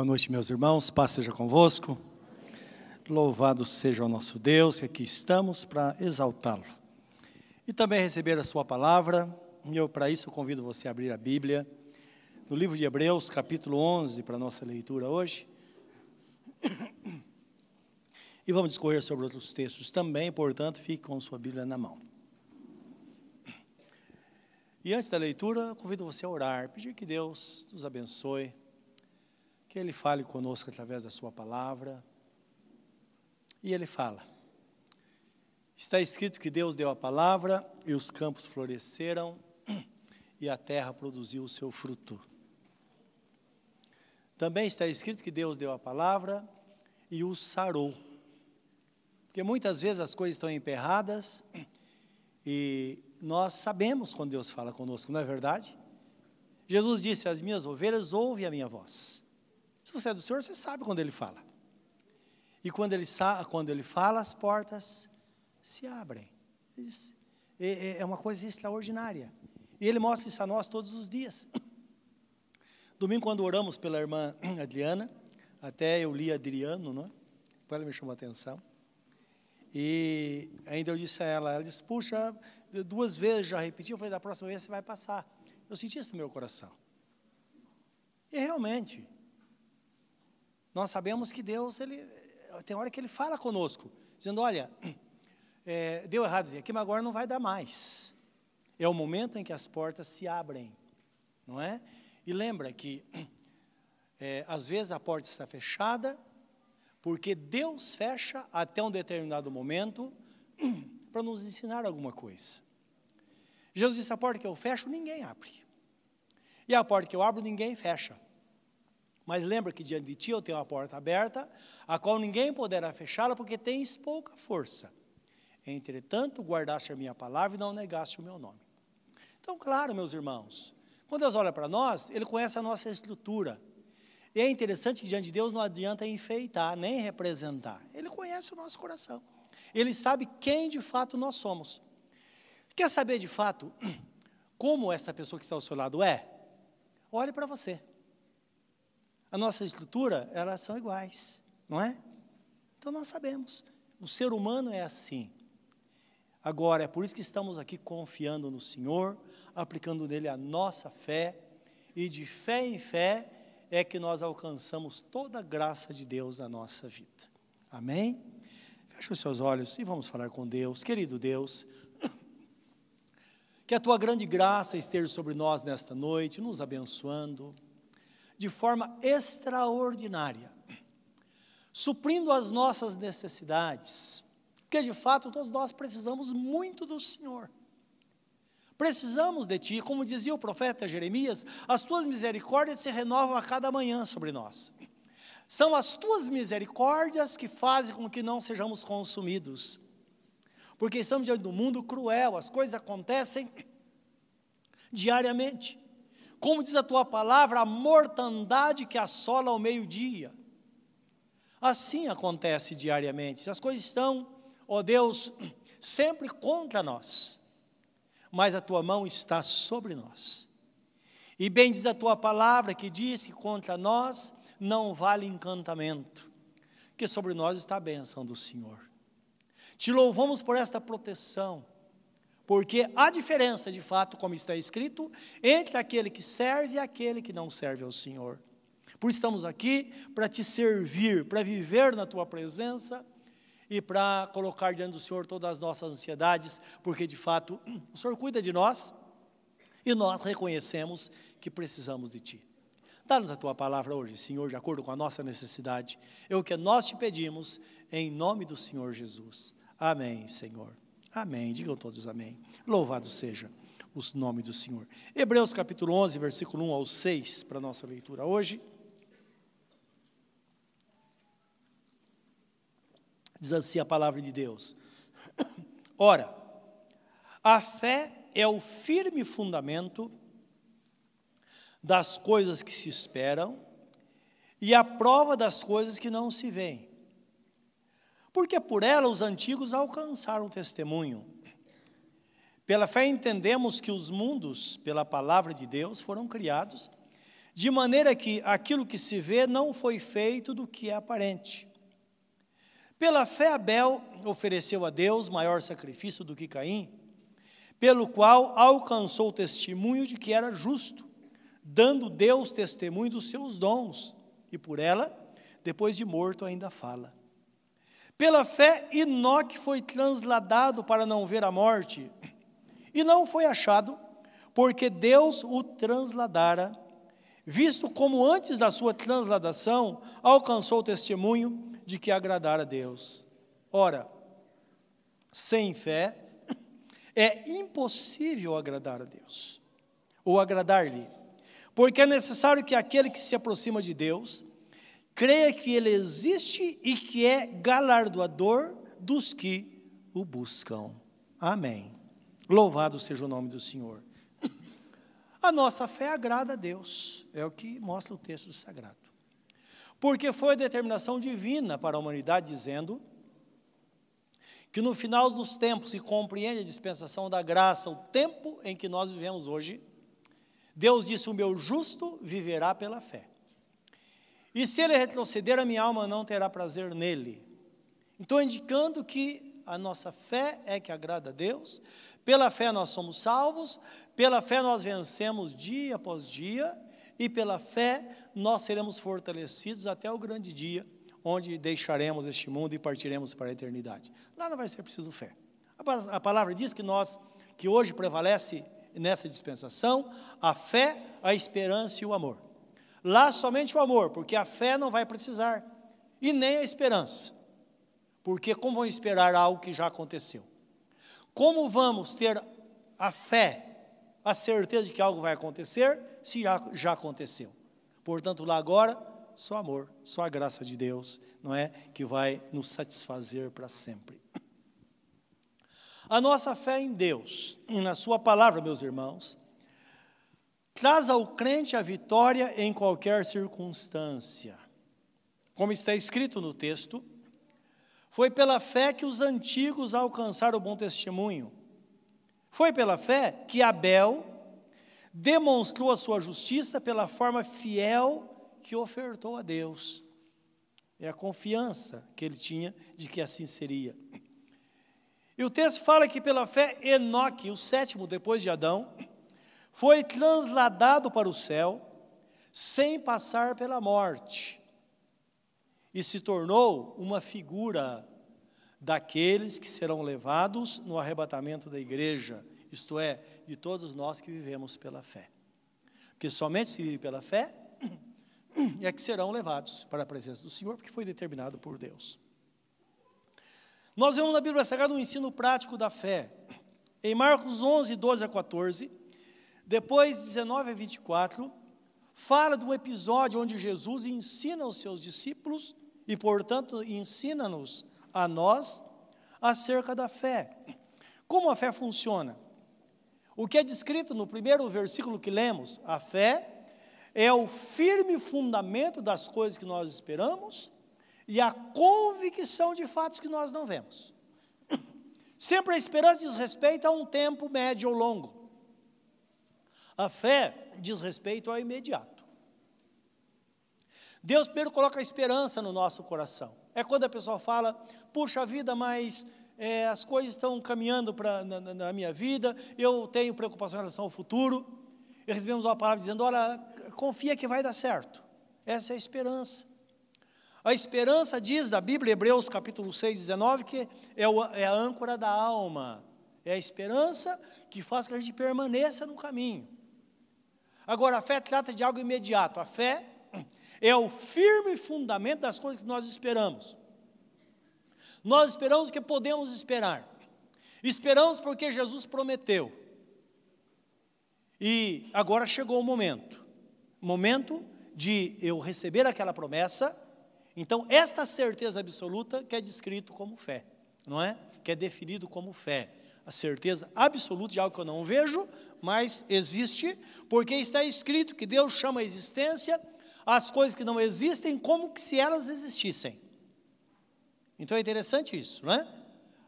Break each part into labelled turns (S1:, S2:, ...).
S1: Boa noite, meus irmãos. Paz seja convosco. Louvado seja o nosso Deus, que aqui estamos para exaltá-lo. E também receber a sua palavra. E eu, para isso, convido você a abrir a Bíblia no livro de Hebreus, capítulo 11, para a nossa leitura hoje. E vamos discorrer sobre outros textos também, portanto, fique com sua Bíblia na mão. E antes da leitura, convido você a orar, pedir que Deus nos abençoe que Ele fale conosco através da Sua palavra. E Ele fala. Está escrito que Deus deu a palavra e os campos floresceram e a terra produziu o seu fruto. Também está escrito que Deus deu a palavra e o sarou. Porque muitas vezes as coisas estão emperradas e nós sabemos quando Deus fala conosco, não é verdade? Jesus disse: As minhas ovelhas ouvem a minha voz. Se você é do Senhor, você sabe quando Ele fala. E quando Ele, quando ele fala, as portas se abrem. É, é, é uma coisa extraordinária. E Ele mostra isso a nós todos os dias. Domingo, quando oramos pela irmã Adriana, até eu li Adriano, não é? Ela me chamou a atenção. E ainda eu disse a ela, ela disse, puxa, duas vezes já repeti, eu falei, da próxima vez você vai passar. Eu senti isso no meu coração. E realmente, nós sabemos que Deus, ele, tem hora que Ele fala conosco, dizendo, olha, é, deu errado aqui, mas agora não vai dar mais. É o momento em que as portas se abrem, não é? E lembra que, é, às vezes a porta está fechada, porque Deus fecha até um determinado momento, para nos ensinar alguma coisa. Jesus disse, a porta que eu fecho, ninguém abre. E a porta que eu abro, ninguém fecha. Mas lembra que diante de ti eu tenho uma porta aberta, a qual ninguém poderá fechá-la, porque tens pouca força. Entretanto, guardaste a minha palavra e não negaste o meu nome. Então, claro, meus irmãos, quando Deus olha para nós, Ele conhece a nossa estrutura. E é interessante que diante de Deus não adianta enfeitar, nem representar. Ele conhece o nosso coração. Ele sabe quem de fato nós somos. Quer saber de fato como essa pessoa que está ao seu lado é? Olhe para você a nossa estrutura, elas são iguais, não é? Então nós sabemos, o ser humano é assim. Agora, é por isso que estamos aqui confiando no Senhor, aplicando nele a nossa fé, e de fé em fé é que nós alcançamos toda a graça de Deus na nossa vida. Amém? Feche os seus olhos e vamos falar com Deus. Querido Deus, que a tua grande graça esteja sobre nós nesta noite, nos abençoando de forma extraordinária, suprindo as nossas necessidades, porque de fato todos nós precisamos muito do Senhor. Precisamos de Ti, como dizia o profeta Jeremias, as Tuas misericórdias se renovam a cada manhã sobre nós. São as Tuas misericórdias que fazem com que não sejamos consumidos. Porque estamos diante do mundo cruel, as coisas acontecem diariamente. Como diz a tua palavra, a mortandade que assola ao meio-dia. Assim acontece diariamente. As coisas estão, ó Deus, sempre contra nós, mas a tua mão está sobre nós. E bem diz a tua palavra que diz que contra nós não vale encantamento, que sobre nós está a bênção do Senhor. Te louvamos por esta proteção, porque há diferença, de fato, como está escrito, entre aquele que serve e aquele que não serve ao Senhor. Por isso estamos aqui para te servir, para viver na tua presença e para colocar diante do Senhor todas as nossas ansiedades, porque de fato o Senhor cuida de nós e nós reconhecemos que precisamos de Ti. Dá-nos a tua palavra hoje, Senhor, de acordo com a nossa necessidade. É o que nós te pedimos, em nome do Senhor Jesus. Amém, Senhor. Amém. Digam todos amém. Louvado seja o nome do Senhor. Hebreus capítulo 11, versículo 1 ao 6, para a nossa leitura hoje. Diz assim a palavra de Deus. Ora, a fé é o firme fundamento das coisas que se esperam e a prova das coisas que não se veem porque por ela os antigos alcançaram testemunho. Pela fé entendemos que os mundos, pela palavra de Deus, foram criados, de maneira que aquilo que se vê não foi feito do que é aparente. Pela fé, Abel ofereceu a Deus maior sacrifício do que Caim, pelo qual alcançou o testemunho de que era justo, dando Deus testemunho dos seus dons, e por ela, depois de morto, ainda fala. Pela fé, Enoque foi transladado para não ver a morte, e não foi achado, porque Deus o transladara, visto como antes da sua transladação alcançou o testemunho de que agradara a Deus. Ora, sem fé é impossível agradar a Deus, ou agradar-lhe, porque é necessário que aquele que se aproxima de Deus creia que Ele existe e que é galardoador dos que o buscam. Amém. Louvado seja o nome do Senhor. A nossa fé agrada a Deus, é o que mostra o texto sagrado. Porque foi determinação divina para a humanidade, dizendo que no final dos tempos, se compreende a dispensação da graça, o tempo em que nós vivemos hoje, Deus disse: O meu justo viverá pela fé. E se ele retroceder, a minha alma não terá prazer nele. Então, indicando que a nossa fé é que agrada a Deus, pela fé nós somos salvos, pela fé nós vencemos dia após dia, e pela fé nós seremos fortalecidos até o grande dia, onde deixaremos este mundo e partiremos para a eternidade. Lá não vai ser preciso fé. A palavra diz que nós, que hoje prevalece nessa dispensação, a fé, a esperança e o amor. Lá somente o amor, porque a fé não vai precisar, e nem a esperança, porque como vão esperar algo que já aconteceu? Como vamos ter a fé, a certeza de que algo vai acontecer, se já, já aconteceu? Portanto, lá agora, só amor, só a graça de Deus, não é? Que vai nos satisfazer para sempre. A nossa fé em Deus e na Sua palavra, meus irmãos, traz ao crente a vitória em qualquer circunstância. Como está escrito no texto, foi pela fé que os antigos alcançaram o bom testemunho. Foi pela fé que Abel demonstrou a sua justiça pela forma fiel que ofertou a Deus. É a confiança que ele tinha de que assim seria. E o texto fala que pela fé Enoque, o sétimo depois de Adão, foi transladado para o céu sem passar pela morte e se tornou uma figura daqueles que serão levados no arrebatamento da igreja, isto é, de todos nós que vivemos pela fé. Porque somente se vive pela fé é que serão levados para a presença do Senhor, porque foi determinado por Deus. Nós vemos na Bíblia Sagrada um ensino prático da fé. Em Marcos 11, 12 a 14, depois, 19 a 24, fala do episódio onde Jesus ensina os seus discípulos e, portanto, ensina-nos a nós acerca da fé. Como a fé funciona? O que é descrito no primeiro versículo que lemos, a fé é o firme fundamento das coisas que nós esperamos e a convicção de fatos que nós não vemos. Sempre a esperança diz respeito a um tempo médio ou longo. A fé diz respeito ao imediato. Deus primeiro coloca a esperança no nosso coração. É quando a pessoa fala, puxa vida, mas é, as coisas estão caminhando pra, na, na, minha vida, eu tenho preocupação em relação ao futuro. E recebemos uma palavra dizendo: olha, confia que vai dar certo. Essa é a esperança. A esperança diz da Bíblia, Hebreus capítulo 6, 19, que é, o, é a âncora da alma. É a esperança que faz que a gente permaneça no caminho. Agora, a fé trata de algo imediato. A fé é o firme fundamento das coisas que nós esperamos. Nós esperamos o que podemos esperar. Esperamos porque Jesus prometeu. E agora chegou o momento momento de eu receber aquela promessa. Então, esta certeza absoluta que é descrito como fé, não é? Que é definido como fé. A certeza absoluta de algo que eu não vejo, mas existe, porque está escrito que Deus chama a existência as coisas que não existem como se elas existissem. Então é interessante isso, não é?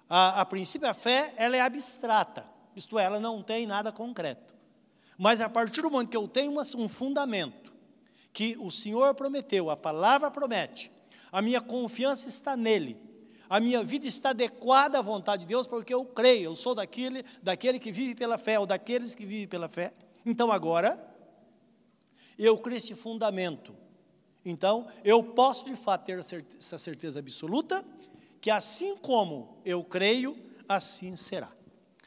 S1: A, a princípio a fé ela é abstrata, isto é, ela não tem nada concreto. Mas a partir do momento que eu tenho uma, um fundamento, que o Senhor prometeu, a palavra promete, a minha confiança está nele, a minha vida está adequada à vontade de Deus, porque eu creio, eu sou daquele, daquele que vive pela fé, ou daqueles que vivem pela fé. Então agora, eu crio esse fundamento. Então, eu posso de fato ter essa certeza absoluta, que assim como eu creio, assim será.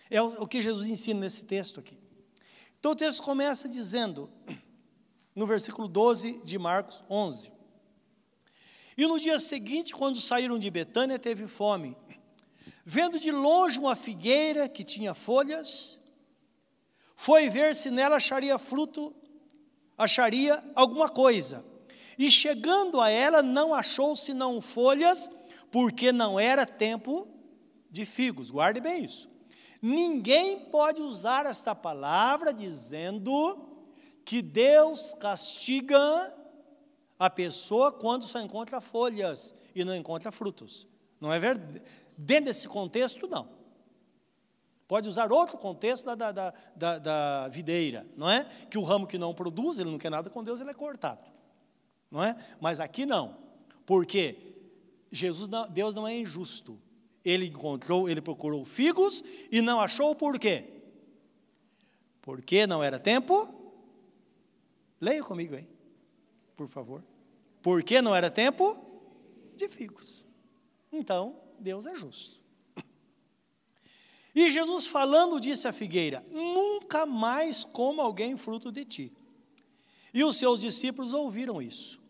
S1: É o que Jesus ensina nesse texto aqui. Então o texto começa dizendo, no versículo 12 de Marcos 11: E no dia seguinte, quando saíram de Betânia, teve fome. Vendo de longe uma figueira que tinha folhas, foi ver se nela acharia fruto, acharia alguma coisa. E chegando a ela, não achou senão folhas, porque não era tempo de figos. Guarde bem isso. Ninguém pode usar esta palavra dizendo que Deus castiga a pessoa quando só encontra folhas e não encontra frutos. Não é verdade? Dentro desse contexto, não. Pode usar outro contexto da, da, da, da, videira, não é? Que o ramo que não produz, ele não quer nada com Deus, ele é cortado. Não é? Mas aqui não. Porque Jesus não, Deus não é injusto. Ele encontrou, ele procurou figos e não achou por quê? Porque não era tempo. Leia comigo aí, por favor. Porque não era tempo de figos. Então, Deus é justo. E Jesus falando disse à figueira: Nunca mais coma alguém fruto de ti. E os seus discípulos ouviram isso.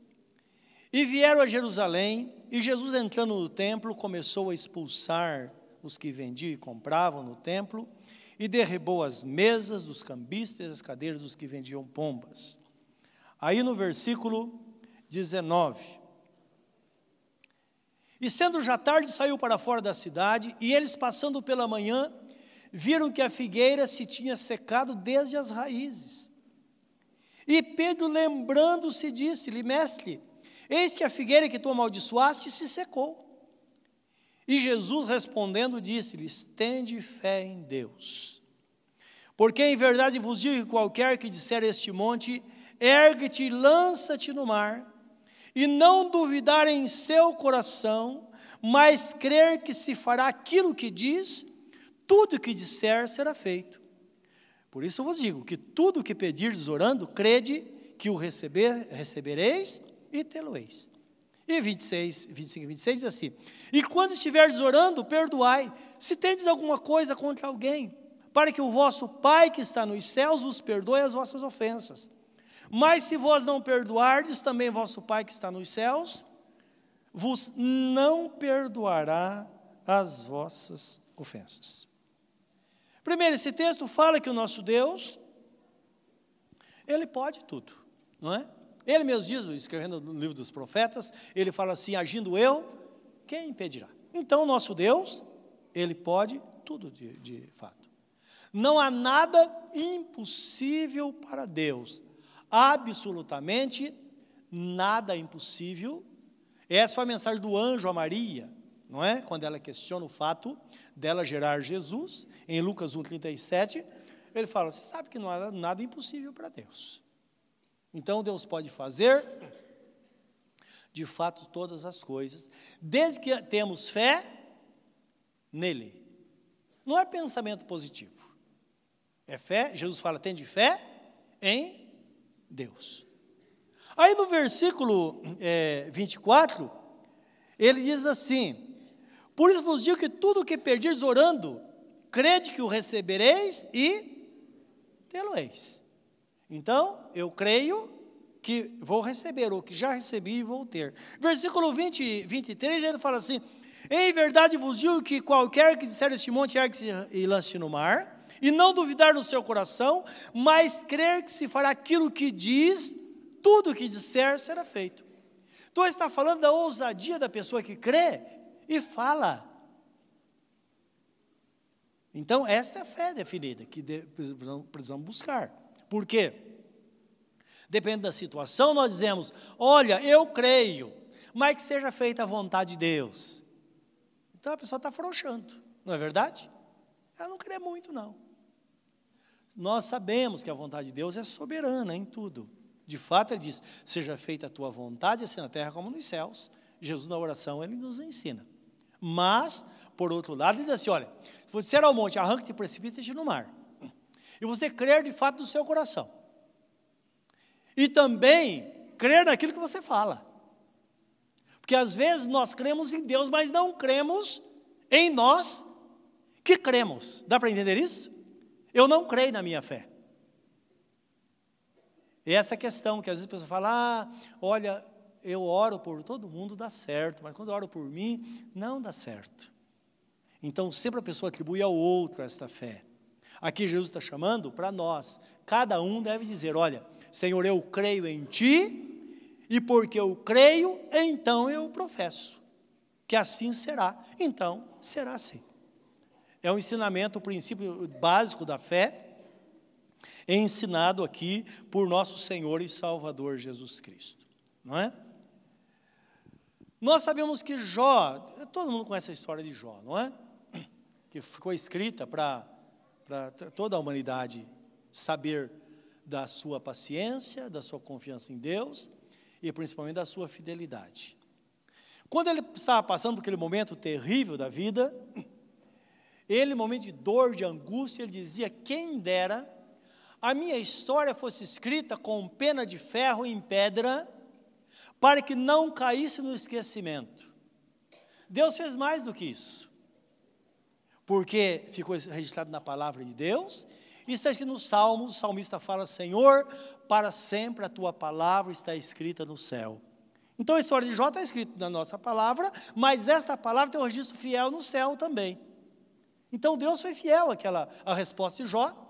S1: E vieram a Jerusalém, e Jesus, entrando no templo, começou a expulsar os que vendiam e compravam no templo, e derribou as mesas dos cambistas e as cadeiras dos que vendiam pombas. Aí no versículo 19. E sendo já tarde, saiu para fora da cidade, e eles, passando pela manhã, viram que a figueira se tinha secado desde as raízes. E Pedro, lembrando-se, disse-lhe: Mestre, eis que a figueira que tu amaldiçoaste se secou. E Jesus respondendo, disse-lhes: Tende fé em Deus. Porque em verdade vos digo que qualquer que disser este monte, ergue-te e lança-te no mar, e não duvidar em seu coração, mas crer que se fará aquilo que diz, tudo que disser será feito. Por isso eu vos digo que tudo que pedirdes orando, crede que o receber, recebereis e tê-lo-eis. E 26, 25 e 26 diz assim: E quando estiverdes orando, perdoai, se tendes alguma coisa contra alguém, para que o vosso Pai que está nos céus vos perdoe as vossas ofensas. Mas se vós não perdoardes, também vosso Pai que está nos céus vos não perdoará as vossas ofensas. Primeiro, esse texto fala que o nosso Deus, ele pode tudo, não é? Ele mesmo diz, escrevendo no livro dos profetas, ele fala assim: agindo eu, quem impedirá? Então, o nosso Deus, ele pode tudo de, de fato. Não há nada impossível para Deus absolutamente nada impossível. Essa foi a mensagem do anjo a Maria, não é? Quando ela questiona o fato dela gerar Jesus, em Lucas 1,37, ele fala: Você sabe que não há nada impossível para Deus. Então Deus pode fazer, de fato, todas as coisas, desde que temos fé nele. Não é pensamento positivo. É fé, Jesus fala: tem de fé em Deus. Aí no versículo é, 24, ele diz assim: Por isso vos digo que tudo o que perdirdes orando, crede que o recebereis e tê-lo-eis. Então, eu creio que vou receber, ou que já recebi e vou ter. Versículo 20, 23, ele fala assim: Em verdade vos digo que qualquer que disser este monte, ergue-se e lance no mar e não duvidar no seu coração, mas crer que se fará aquilo que diz, tudo o que disser será feito. Então está falando da ousadia da pessoa que crê e fala. Então, esta é a fé definida que precisamos buscar. Por quê? Depende da situação, nós dizemos: olha, eu creio, mas que seja feita a vontade de Deus. Então a pessoa está afrouxando, não é verdade? Ela não crê muito, não. Nós sabemos que a vontade de Deus é soberana em tudo. De fato, ele diz: Seja feita a tua vontade, assim na terra como nos céus. Jesus, na oração, ele nos ensina. Mas, por outro lado, ele diz assim: Olha, se você era ao monte, arranca-te e precipita-te no mar. E você crer de fato no seu coração. E também crer naquilo que você fala. Porque às vezes nós cremos em Deus, mas não cremos em nós que cremos. Dá para entender isso? Eu não creio na minha fé. E essa questão que às vezes a pessoa fala, ah, olha, eu oro por todo mundo, dá certo, mas quando eu oro por mim, não dá certo. Então sempre a pessoa atribui ao outro esta fé. Aqui Jesus está chamando para nós. Cada um deve dizer: olha, Senhor, eu creio em Ti, e porque eu creio, então eu professo. Que assim será. Então será assim. É um ensinamento, o princípio básico da fé, ensinado aqui por nosso Senhor e Salvador Jesus Cristo, não é? Nós sabemos que Jó, todo mundo conhece a história de Jó, não é? Que ficou escrita para toda a humanidade saber da sua paciência, da sua confiança em Deus e principalmente da sua fidelidade. Quando ele estava passando por aquele momento terrível da vida, ele, momento de dor, de angústia, ele dizia: Quem dera a minha história fosse escrita com pena de ferro em pedra, para que não caísse no esquecimento. Deus fez mais do que isso, porque ficou registrado na palavra de Deus, e está escrito no Salmos, o salmista fala: Senhor, para sempre a tua palavra está escrita no céu. Então a história de Jó está escrita na nossa palavra, mas esta palavra tem um registro fiel no céu também. Então Deus foi fiel àquela à resposta de Jó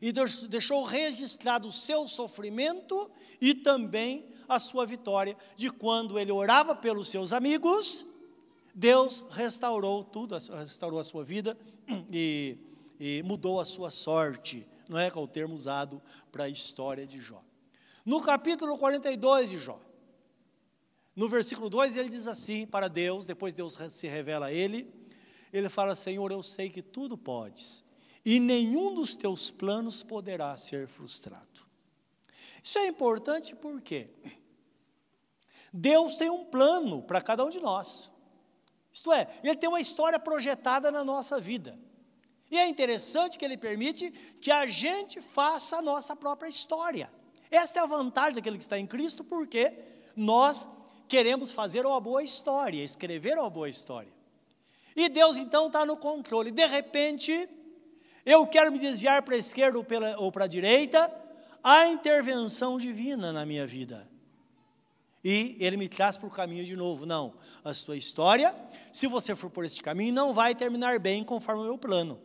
S1: e Deus deixou registrado o seu sofrimento e também a sua vitória, de quando ele orava pelos seus amigos, Deus restaurou tudo, restaurou a sua vida e, e mudou a sua sorte, não é, que é o termo usado para a história de Jó. No capítulo 42 de Jó, no versículo 2, ele diz assim para Deus, depois Deus se revela a ele, ele fala: Senhor, eu sei que tudo podes, e nenhum dos teus planos poderá ser frustrado. Isso é importante porque Deus tem um plano para cada um de nós. Isto é, Ele tem uma história projetada na nossa vida. E é interessante que Ele permite que a gente faça a nossa própria história. Esta é a vantagem daquele que está em Cristo, porque nós queremos fazer uma boa história, escrever uma boa história. E Deus então está no controle. De repente, eu quero me desviar para a esquerda ou, ou para a direita, há intervenção divina na minha vida. E ele me traz para o caminho de novo. Não, a sua história, se você for por este caminho, não vai terminar bem conforme o meu plano.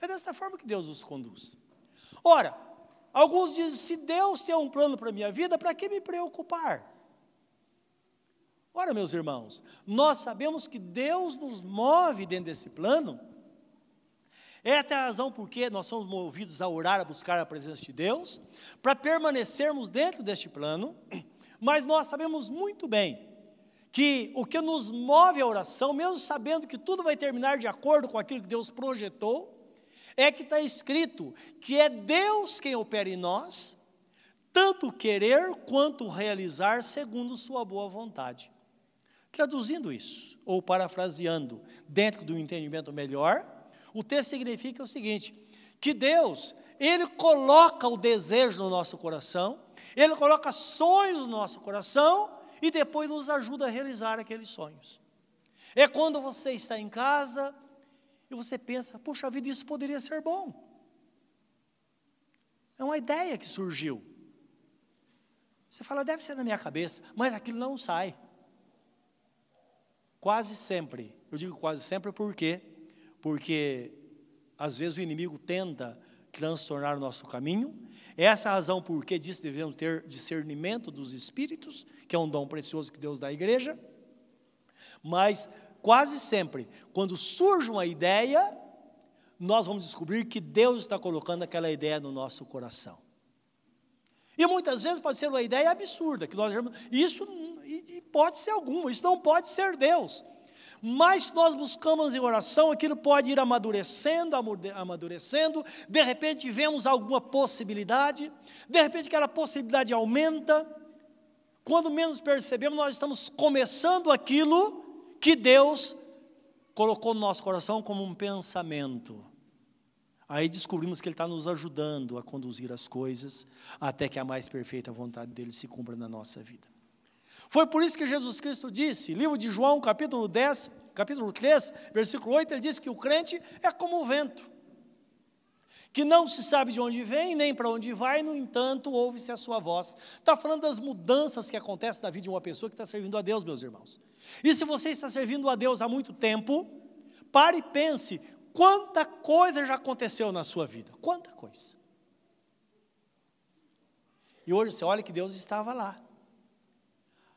S1: É desta forma que Deus nos conduz. Ora, alguns dizem: se Deus tem um plano para a minha vida, para que me preocupar? Ora, meus irmãos, nós sabemos que Deus nos move dentro desse plano. É até a razão porque nós somos movidos a orar, a buscar a presença de Deus, para permanecermos dentro deste plano, mas nós sabemos muito bem que o que nos move a oração, mesmo sabendo que tudo vai terminar de acordo com aquilo que Deus projetou, é que está escrito que é Deus quem opera em nós, tanto querer quanto realizar segundo Sua boa vontade. Traduzindo isso, ou parafraseando, dentro do entendimento melhor, o texto significa o seguinte: que Deus, Ele coloca o desejo no nosso coração, Ele coloca sonhos no nosso coração e depois nos ajuda a realizar aqueles sonhos. É quando você está em casa e você pensa, puxa vida, isso poderia ser bom. É uma ideia que surgiu. Você fala, deve ser na minha cabeça, mas aquilo não sai. Quase sempre, eu digo quase sempre porque porque às vezes o inimigo tenta transtornar o nosso caminho. Essa é a razão por que que devemos ter discernimento dos espíritos, que é um dom precioso que Deus dá à igreja. Mas quase sempre, quando surge uma ideia, nós vamos descobrir que Deus está colocando aquela ideia no nosso coração. E muitas vezes pode ser uma ideia absurda, que nós isso pode ser alguma, isso não pode ser Deus. mais nós buscamos em oração, aquilo pode ir amadurecendo, amadurecendo, de repente vemos alguma possibilidade, de repente aquela possibilidade aumenta, quando menos percebemos, nós estamos começando aquilo que Deus colocou no nosso coração como um pensamento. Aí descobrimos que Ele está nos ajudando a conduzir as coisas até que a mais perfeita vontade dele se cumpra na nossa vida. Foi por isso que Jesus Cristo disse, livro de João, capítulo 10, capítulo 3, versículo 8, ele diz que o crente é como o vento, que não se sabe de onde vem, nem para onde vai, no entanto, ouve-se a sua voz. Está falando das mudanças que acontecem na vida de uma pessoa que está servindo a Deus, meus irmãos. E se você está servindo a Deus há muito tempo, pare e pense, quanta coisa já aconteceu na sua vida, quanta coisa. E hoje você olha que Deus estava lá.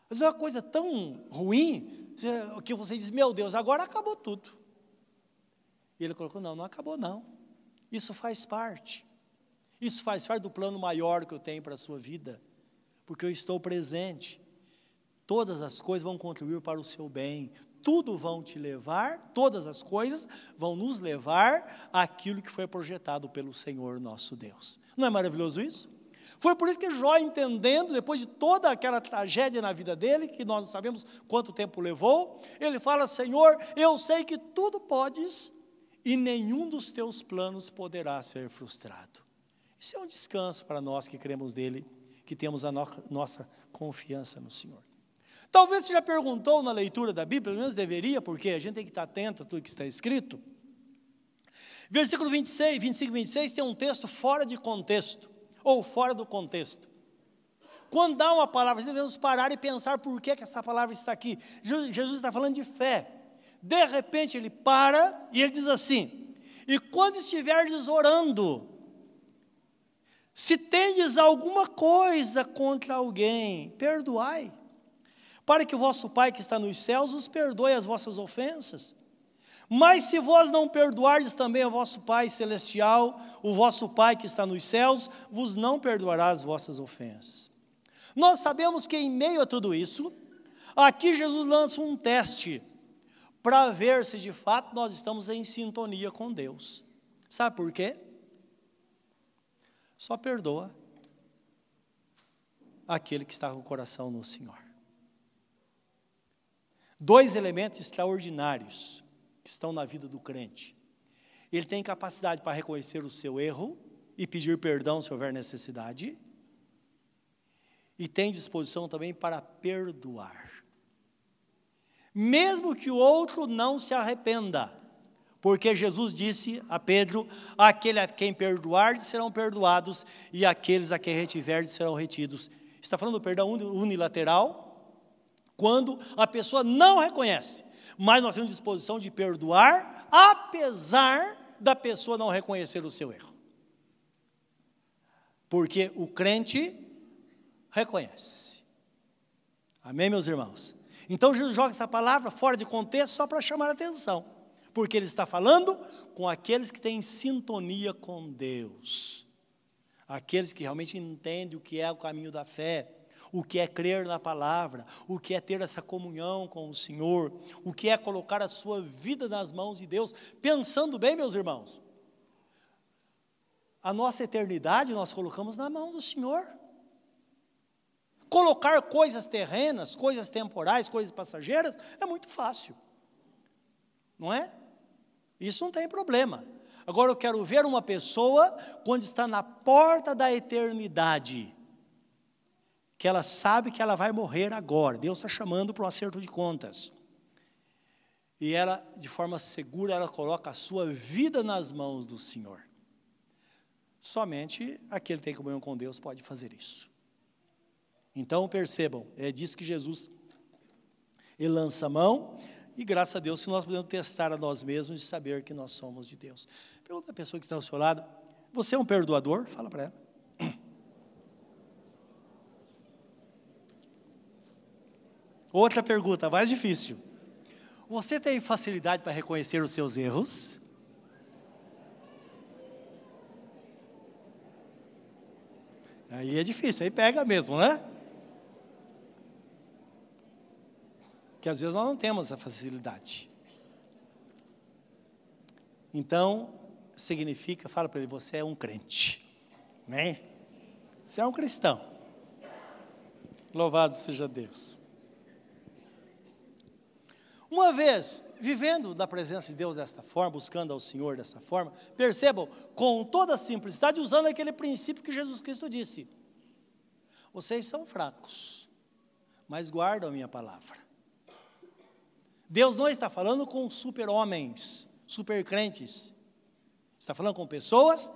S1: Mas é uma coisa tão ruim que você diz: Meu Deus, agora acabou tudo. E ele colocou: Não, não acabou, não. Isso faz parte. Isso faz parte do plano maior que eu tenho para a sua vida, porque eu estou presente. Todas as coisas vão contribuir para o seu bem, tudo vão te levar, todas as coisas vão nos levar àquilo que foi projetado pelo Senhor nosso Deus. Não é maravilhoso isso? Foi por isso que Jó, entendendo, depois de toda aquela tragédia na vida dele, que nós não sabemos quanto tempo levou, ele fala: Senhor, eu sei que tudo podes e nenhum dos teus planos poderá ser frustrado. Isso é um descanso para nós que cremos nele, que temos a no nossa confiança no Senhor. Talvez você já perguntou na leitura da Bíblia, pelo menos deveria, porque a gente tem que estar atento a tudo que está escrito. Versículo 26, 25 e 26 tem um texto fora de contexto ou fora do contexto. Quando dá uma palavra, devemos parar e pensar por que, que essa palavra está aqui. Jesus está falando de fé. De repente ele para e ele diz assim: E quando estiverdes orando, se tendes alguma coisa contra alguém, perdoai, para que o vosso Pai que está nos céus os perdoe as vossas ofensas. Mas se vós não perdoardes também ao vosso Pai celestial, o vosso Pai que está nos céus, vos não perdoará as vossas ofensas. Nós sabemos que em meio a tudo isso, aqui Jesus lança um teste para ver se de fato nós estamos em sintonia com Deus. Sabe por quê? Só perdoa aquele que está com o coração no Senhor. Dois elementos extraordinários que estão na vida do crente. Ele tem capacidade para reconhecer o seu erro e pedir perdão se houver necessidade. E tem disposição também para perdoar. Mesmo que o outro não se arrependa. Porque Jesus disse a Pedro: aquele a quem perdoar serão perdoados, e aqueles a quem retiver serão retidos. Está falando do perdão unilateral, quando a pessoa não reconhece mas nós temos disposição de perdoar, apesar da pessoa não reconhecer o seu erro. Porque o crente reconhece. Amém, meus irmãos? Então Jesus joga essa palavra fora de contexto só para chamar a atenção, porque ele está falando com aqueles que têm sintonia com Deus, aqueles que realmente entendem o que é o caminho da fé, o que é crer na palavra, o que é ter essa comunhão com o Senhor, o que é colocar a sua vida nas mãos de Deus, pensando bem, meus irmãos. A nossa eternidade nós colocamos na mão do Senhor. Colocar coisas terrenas, coisas temporais, coisas passageiras, é muito fácil. Não é? Isso não tem problema. Agora eu quero ver uma pessoa quando está na porta da eternidade que ela sabe que ela vai morrer agora. Deus está chamando para um acerto de contas. E ela, de forma segura, ela coloca a sua vida nas mãos do Senhor. Somente aquele que tem comunhão com Deus pode fazer isso. Então percebam, é disso que Jesus ele lança a mão, e graças a Deus que nós podemos testar a nós mesmos e saber que nós somos de Deus. Pergunta a pessoa que está ao seu lado: você é um perdoador? Fala para ela. Outra pergunta, mais difícil. Você tem facilidade para reconhecer os seus erros? Aí é difícil, aí pega mesmo, né? Que às vezes nós não temos essa facilidade. Então, significa, fala para ele, você é um crente. Né? Você é um cristão. Louvado seja Deus. Uma vez vivendo da presença de Deus desta forma, buscando ao Senhor desta forma, percebam, com toda simplicidade, usando aquele princípio que Jesus Cristo disse: vocês são fracos, mas guardam a minha palavra. Deus não está falando com super-homens, super-crentes. Está falando com pessoas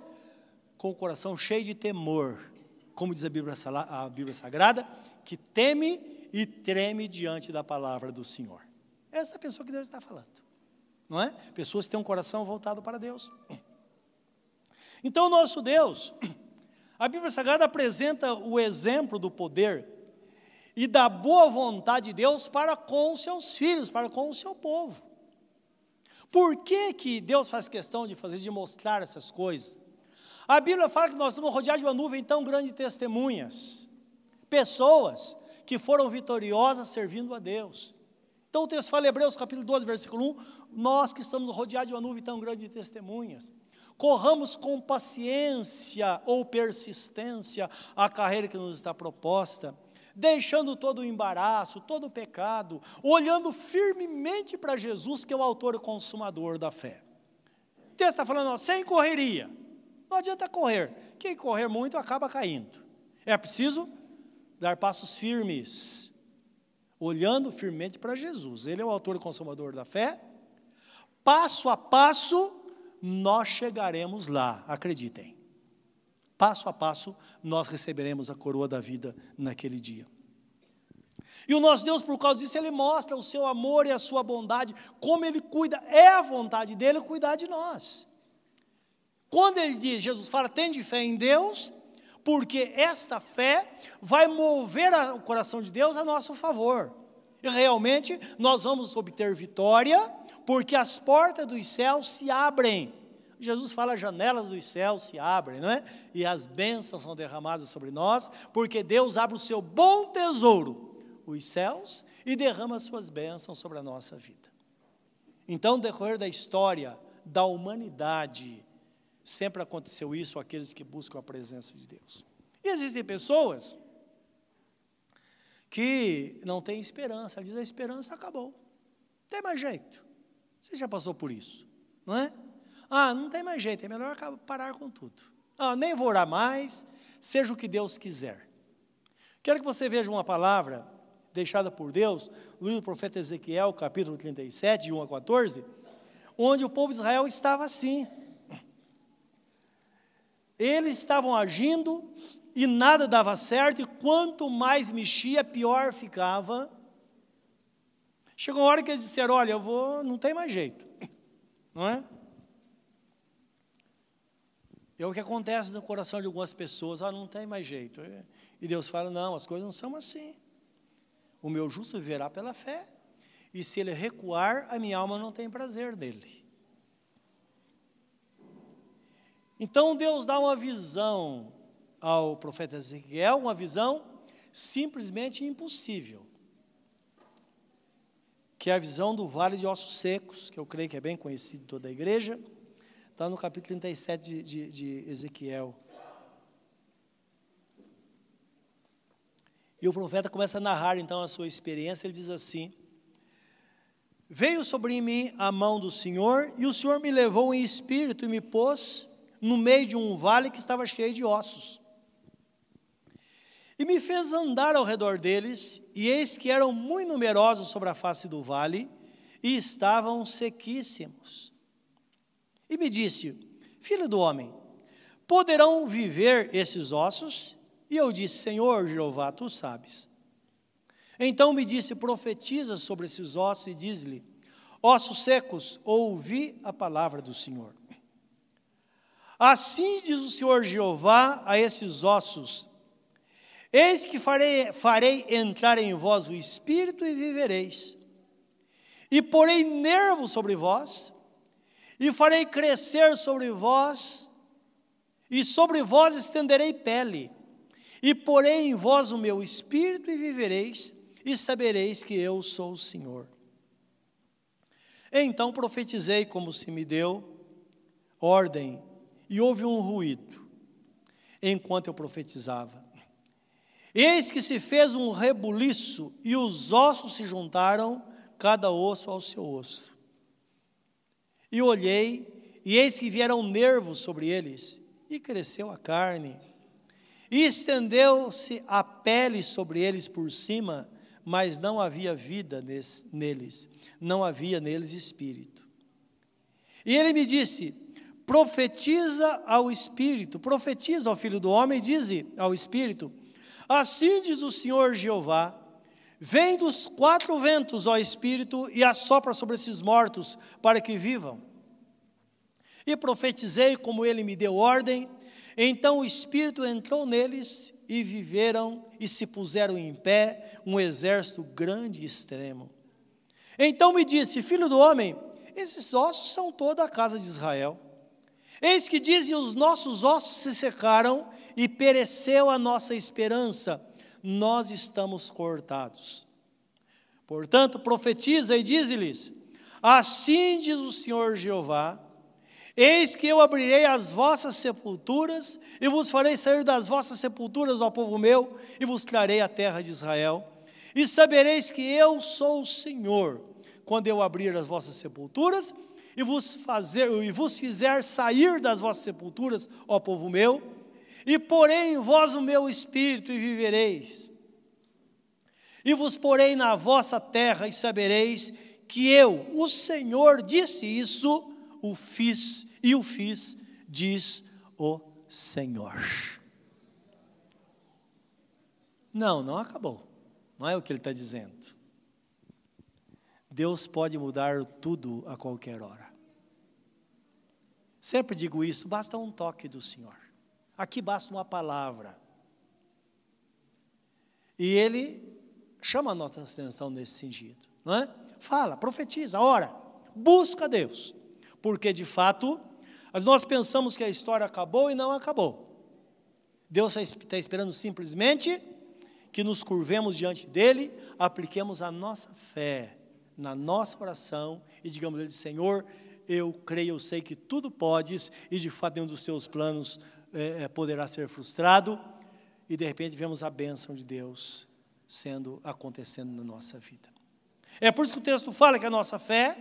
S1: com o coração cheio de temor, como diz a Bíblia, a Bíblia Sagrada, que teme e treme diante da palavra do Senhor. Essa é a pessoa que Deus está falando, não é? Pessoas que têm um coração voltado para Deus. Então, o nosso Deus, a Bíblia Sagrada apresenta o exemplo do poder e da boa vontade de Deus para com os seus filhos, para com o seu povo. Por que, que Deus faz questão de fazer, de mostrar essas coisas? A Bíblia fala que nós estamos rodeados de uma nuvem tão grande de testemunhas, pessoas que foram vitoriosas servindo a Deus. Então o texto fala, Hebreus capítulo 12, versículo 1, nós que estamos rodeados de uma nuvem tão grande de testemunhas, corramos com paciência ou persistência a carreira que nos está proposta, deixando todo o embaraço, todo o pecado, olhando firmemente para Jesus, que é o autor e consumador da fé. O texto está falando, ó, sem correria, não adianta correr. Quem correr muito acaba caindo. É preciso dar passos firmes, olhando firmemente para Jesus. Ele é o autor e consumador da fé. Passo a passo, nós chegaremos lá, acreditem. Passo a passo, nós receberemos a coroa da vida naquele dia. E o nosso Deus, por causa disso, Ele mostra o seu amor e a sua bondade, como Ele cuida, é a vontade dEle cuidar de nós. Quando ele diz, Jesus fala, tende fé em Deus, porque esta fé vai mover a, o coração de Deus a nosso favor. E realmente nós vamos obter vitória, porque as portas dos céus se abrem. Jesus fala, janelas dos céus se abrem, não é? E as bênçãos são derramadas sobre nós, porque Deus abre o seu bom tesouro, os céus, e derrama as suas bênçãos sobre a nossa vida. Então, decorrer da história da humanidade, Sempre aconteceu isso àqueles que buscam a presença de Deus. E existem pessoas que não têm esperança, diz a esperança acabou. Não tem mais jeito. Você já passou por isso, não é? Ah, não tem mais jeito, é melhor parar com tudo. Ah, nem vou orar mais, seja o que Deus quiser. Quero que você veja uma palavra deixada por Deus no livro do profeta Ezequiel, capítulo 37, de 1 a 14, onde o povo de Israel estava assim. Eles estavam agindo e nada dava certo, e quanto mais mexia, pior ficava. Chegou a hora que eles disseram: Olha, eu vou, não tem mais jeito, não é? É o que acontece no coração de algumas pessoas: Ah, não tem mais jeito. E Deus fala: Não, as coisas não são assim. O meu justo viverá pela fé, e se ele recuar, a minha alma não tem prazer dele. Então Deus dá uma visão ao profeta Ezequiel, uma visão simplesmente impossível. Que é a visão do vale de ossos secos, que eu creio que é bem conhecido toda a igreja. Está no capítulo 37 de, de, de Ezequiel. E o profeta começa a narrar então a sua experiência. Ele diz assim: Veio sobre mim a mão do Senhor, e o Senhor me levou em espírito e me pôs no meio de um vale que estava cheio de ossos. E me fez andar ao redor deles, e eis que eram muito numerosos sobre a face do vale, e estavam sequíssimos. E me disse: Filho do homem, poderão viver esses ossos? E eu disse: Senhor Jeová, tu sabes. Então me disse: Profetiza sobre esses ossos e diz-lhe: Ossos secos, ouvi a palavra do Senhor. Assim diz o Senhor Jeová a esses ossos: Eis que farei, farei entrar em vós o espírito e vivereis. E porei nervos sobre vós, e farei crescer sobre vós, e sobre vós estenderei pele, e porei em vós o meu espírito e vivereis, e sabereis que eu sou o Senhor. Então profetizei como se me deu, ordem e houve um ruído enquanto eu profetizava. Eis que se fez um rebuliço e os ossos se juntaram, cada osso ao seu osso. E olhei, e eis que vieram nervos sobre eles, e cresceu a carne. E estendeu-se a pele sobre eles por cima, mas não havia vida neles, não havia neles espírito. E ele me disse: profetiza ao espírito, profetiza ao filho do homem, diz ao espírito: Assim diz o Senhor Jeová: Vem dos quatro ventos, ó Espírito, e assopra sobre esses mortos, para que vivam. E profetizei como ele me deu ordem. Então o Espírito entrou neles e viveram e se puseram em pé um exército grande e extremo. Então me disse: Filho do homem, esses ossos são toda a casa de Israel. Eis que dizem: os nossos ossos se secaram e pereceu a nossa esperança, nós estamos cortados. Portanto, profetiza e diz-lhes: Assim diz o Senhor Jeová: Eis que eu abrirei as vossas sepulturas e vos farei sair das vossas sepulturas, ó povo meu, e vos trarei a terra de Israel. E sabereis que eu sou o Senhor, quando eu abrir as vossas sepulturas e vos fazer e vos fizer sair das vossas sepulturas, ó povo meu, e porei em vós o meu espírito e vivereis. E vos porei na vossa terra e sabereis que eu, o Senhor, disse isso, o fiz e o fiz, diz o Senhor. Não, não acabou. Não é o que ele está dizendo. Deus pode mudar tudo a qualquer hora. Sempre digo isso, basta um toque do Senhor. Aqui basta uma palavra. E ele chama a nossa atenção nesse sentido, não é? Fala, profetiza, ora, busca Deus. Porque de fato, nós pensamos que a história acabou e não acabou. Deus está esperando simplesmente que nos curvemos diante dele, apliquemos a nossa fé na nossa oração e digamos a ele, Senhor, eu creio, eu sei que tudo podes, e de fato nenhum dos teus planos é, poderá ser frustrado, e de repente vemos a bênção de Deus sendo, acontecendo na nossa vida. É por isso que o texto fala que a nossa fé,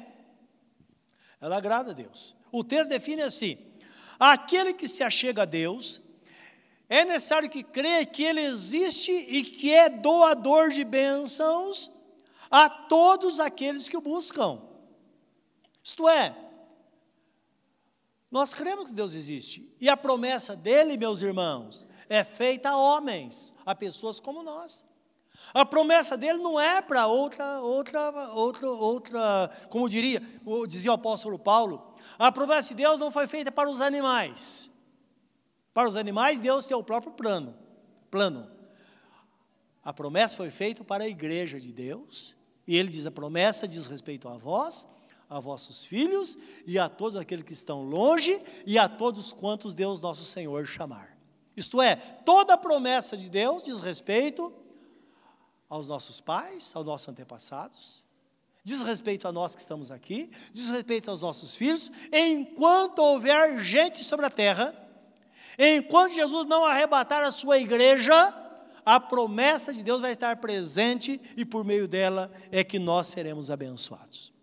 S1: ela agrada a Deus. O texto define assim: aquele que se achega a Deus, é necessário que creia que Ele existe e que é doador de bênçãos a todos aqueles que o buscam. Isto é, nós cremos que Deus existe. E a promessa dele, meus irmãos, é feita a homens, a pessoas como nós. A promessa dele não é para outra, outra, outra, outra, como diria, dizia o apóstolo Paulo, a promessa de Deus não foi feita para os animais. Para os animais, Deus tem o próprio plano. plano. A promessa foi feita para a igreja de Deus, e ele diz: a promessa diz respeito a vós a vossos filhos e a todos aqueles que estão longe e a todos quantos Deus nosso Senhor chamar. Isto é, toda promessa de Deus diz respeito aos nossos pais, aos nossos antepassados, diz respeito a nós que estamos aqui, diz respeito aos nossos filhos, enquanto houver gente sobre a terra, enquanto Jesus não arrebatar a sua igreja, a promessa de Deus vai estar presente e por meio dela é que nós seremos abençoados.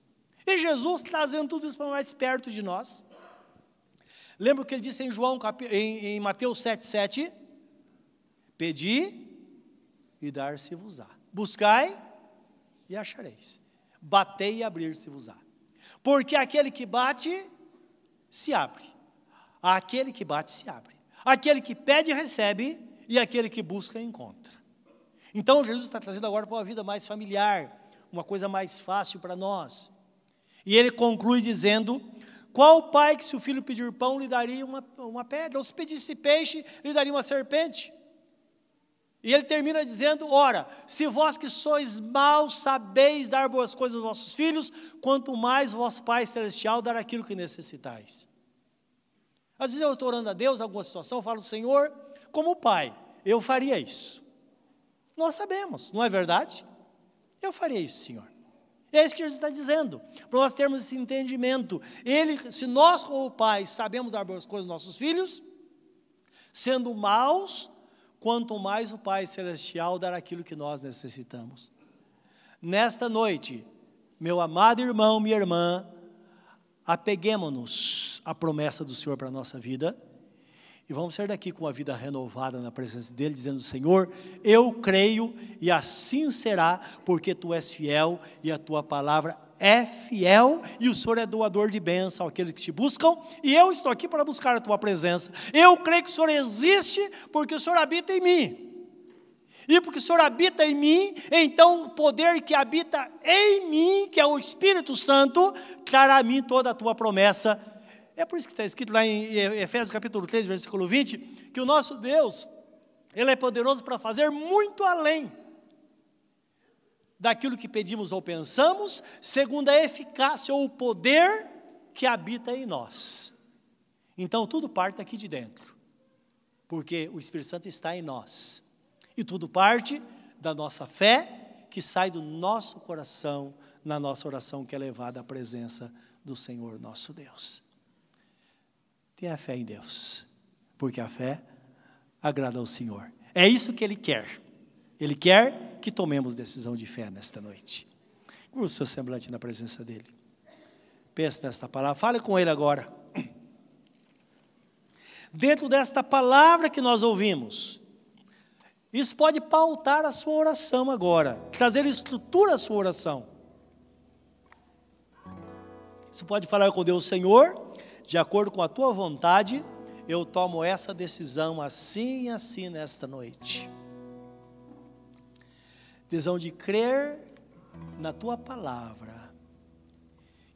S1: E Jesus trazendo tudo isso para mais perto de nós. Lembra o que ele disse em João, em, em Mateus 7,7? Pedi e dar-se-vos-á. Buscai e achareis. Batei e abrir-se-vos-á. Porque aquele que bate, se abre. Aquele que bate, se abre. Aquele que pede, recebe. E aquele que busca, encontra. Então, Jesus está trazendo agora para uma vida mais familiar, uma coisa mais fácil para nós. E ele conclui dizendo: Qual pai que, se o filho pedir pão, lhe daria uma, uma pedra? Ou se pedisse peixe, lhe daria uma serpente? E ele termina dizendo: Ora, se vós que sois maus sabeis dar boas coisas aos vossos filhos, quanto mais vosso Pai Celestial dar aquilo que necessitais. Às vezes eu estou orando a Deus, alguma situação, eu falo, Senhor, como pai, eu faria isso. Nós sabemos, não é verdade? Eu faria isso, Senhor. É isso que Jesus está dizendo, para nós termos esse entendimento. Ele, se nós, como pais, sabemos dar boas coisas aos nossos filhos, sendo maus, quanto mais o Pai Celestial dará aquilo que nós necessitamos. Nesta noite, meu amado irmão, minha irmã, apeguemos-nos à promessa do Senhor para a nossa vida e vamos sair daqui com uma vida renovada na presença dEle, dizendo: Senhor, eu creio e assim será, porque Tu és fiel e a Tua palavra é fiel e o Senhor é doador de bênção àqueles que te buscam, e eu estou aqui para buscar a tua presença. Eu creio que o Senhor existe porque o Senhor habita em mim. E porque o Senhor habita em mim, então o poder que habita em mim, que é o Espírito Santo, trará a mim toda a tua promessa. É por isso que está escrito lá em Efésios capítulo 3, versículo 20, que o nosso Deus, Ele é poderoso para fazer muito além daquilo que pedimos ou pensamos, segundo a eficácia ou o poder que habita em nós. Então tudo parte aqui de dentro, porque o Espírito Santo está em nós. E tudo parte da nossa fé que sai do nosso coração na nossa oração que é levada à presença do Senhor nosso Deus. Tenha fé em Deus, porque a fé agrada ao Senhor. É isso que Ele quer. Ele quer que tomemos decisão de fé nesta noite. Curva o seu semblante na presença dEle. Pense nesta palavra, fale com Ele agora. Dentro desta palavra que nós ouvimos, isso pode pautar a sua oração agora, trazer estrutura à sua oração. Você pode falar com Deus, Senhor, de acordo com a tua vontade, eu tomo essa decisão assim e assim nesta noite decisão de crer na tua palavra,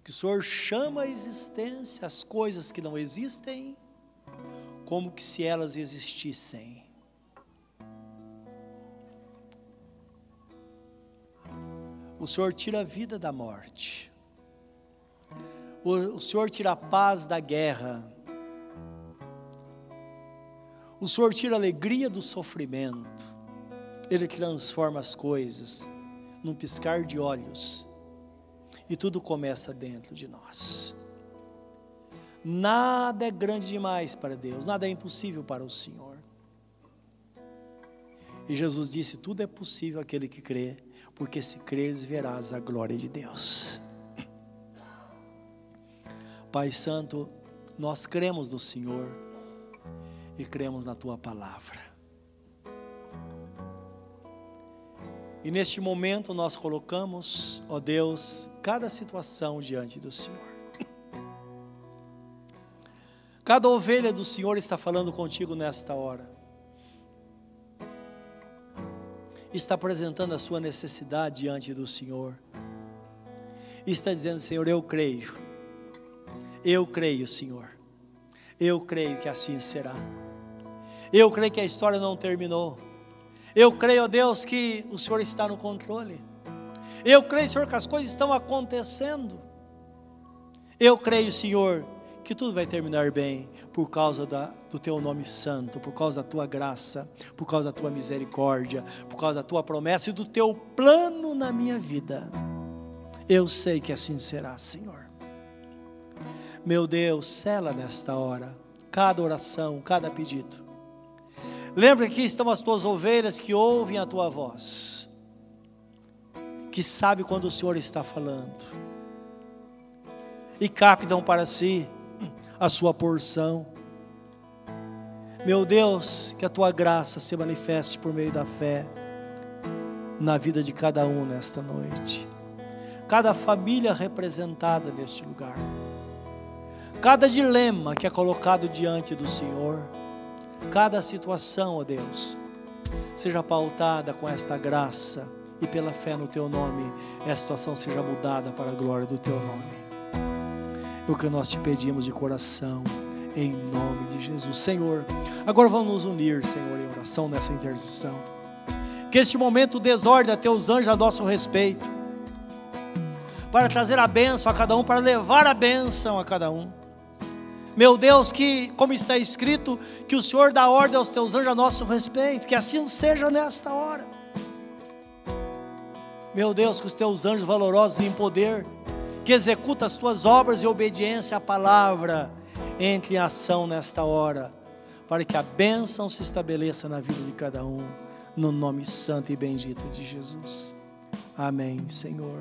S1: que o Senhor chama a existência as coisas que não existem, como que se elas existissem. O Senhor tira a vida da morte. O, Senhor tira a paz da guerra. O Senhor tira a alegria do sofrimento. Ele transforma as coisas num piscar de olhos. E tudo começa dentro de nós. Nada é grande demais para Deus, nada é impossível para o Senhor. E Jesus disse: Tudo é possível aquele que crê, porque se creres, verás a glória de Deus. Pai Santo, nós cremos no Senhor e cremos na Tua palavra. E neste momento nós colocamos, ó Deus, cada situação diante do Senhor. Cada ovelha do Senhor está falando contigo nesta hora. Está apresentando a sua necessidade diante do Senhor. está dizendo, Senhor, eu creio. Eu creio, Senhor. Eu creio que assim será. Eu creio que a história não terminou. Eu creio, Deus, que o Senhor está no controle. Eu creio, Senhor, que as coisas estão acontecendo. Eu creio, Senhor, que tudo vai terminar bem por causa da, do Teu nome santo, por causa da Tua graça, por causa da Tua misericórdia, por causa da Tua promessa e do Teu plano na minha vida. Eu sei que assim será, Senhor. Meu Deus, cela nesta hora cada oração, cada pedido Lembra que estão as tuas ovelhas que ouvem a tua voz, que sabe quando o Senhor está falando, e captam para si a sua porção. Meu Deus, que a tua graça se manifeste por meio da fé na vida de cada um nesta noite. Cada família representada neste lugar. Cada dilema que é colocado diante do Senhor Cada situação, ó Deus, seja pautada com esta graça e pela fé no Teu nome, a situação seja mudada para a glória do Teu nome. É o que nós te pedimos de coração, em nome de Jesus. Senhor, agora vamos nos unir, Senhor, em oração nessa intercessão. Que este momento desorde a Teus anjos a nosso respeito, para trazer a bênção a cada um, para levar a bênção a cada um. Meu Deus, que, como está escrito, que o Senhor dá ordem aos teus anjos a nosso respeito, que assim seja nesta hora. Meu Deus, que os teus anjos valorosos em poder, que executa as tuas obras e obediência à palavra, entre em ação nesta hora, para que a bênção se estabeleça na vida de cada um, no nome santo e bendito de Jesus. Amém, Senhor.